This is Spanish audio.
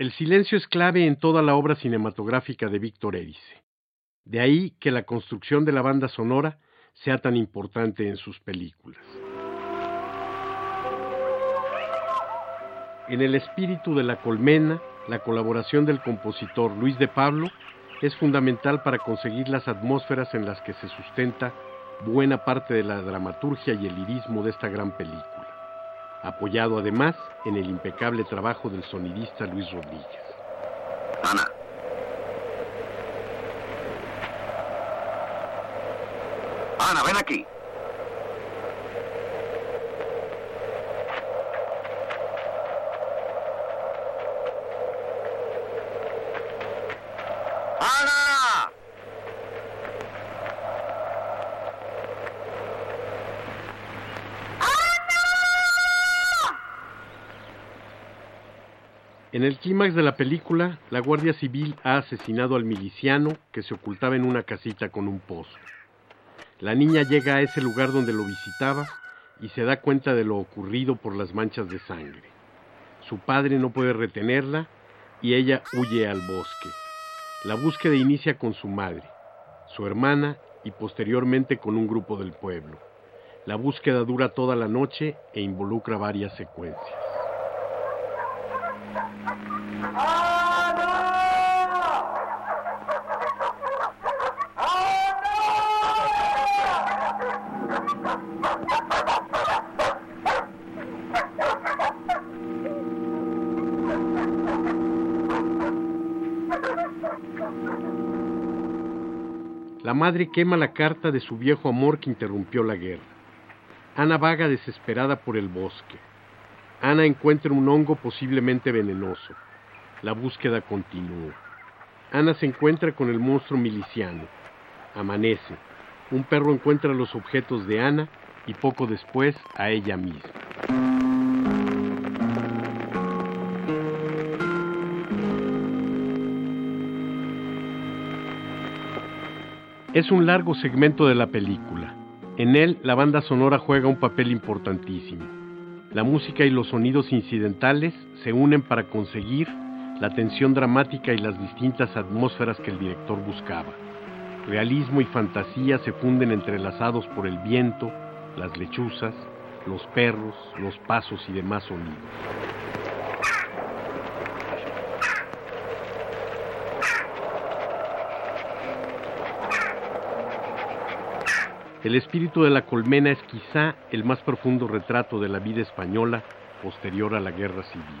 El silencio es clave en toda la obra cinematográfica de Víctor Erice. De ahí que la construcción de la banda sonora sea tan importante en sus películas. En el espíritu de la colmena, la colaboración del compositor Luis de Pablo es fundamental para conseguir las atmósferas en las que se sustenta buena parte de la dramaturgia y el lirismo de esta gran película, apoyado además en el impecable trabajo del sonidista Luis Rodríguez. Ana. Ana, ven aquí. ¡Ana! En el clímax de la película, la Guardia Civil ha asesinado al miliciano que se ocultaba en una casita con un pozo. La niña llega a ese lugar donde lo visitaba y se da cuenta de lo ocurrido por las manchas de sangre. Su padre no puede retenerla y ella huye al bosque. La búsqueda inicia con su madre, su hermana y posteriormente con un grupo del pueblo. La búsqueda dura toda la noche e involucra varias secuencias. La madre quema la carta de su viejo amor que interrumpió la guerra. Ana vaga desesperada por el bosque. Ana encuentra un hongo posiblemente venenoso. La búsqueda continúa. Ana se encuentra con el monstruo miliciano. Amanece. Un perro encuentra los objetos de Ana y poco después a ella misma. Es un largo segmento de la película. En él, la banda sonora juega un papel importantísimo. La música y los sonidos incidentales se unen para conseguir la tensión dramática y las distintas atmósferas que el director buscaba. Realismo y fantasía se funden entrelazados por el viento, las lechuzas, los perros, los pasos y demás sonidos. El espíritu de la colmena es quizá el más profundo retrato de la vida española posterior a la guerra civil.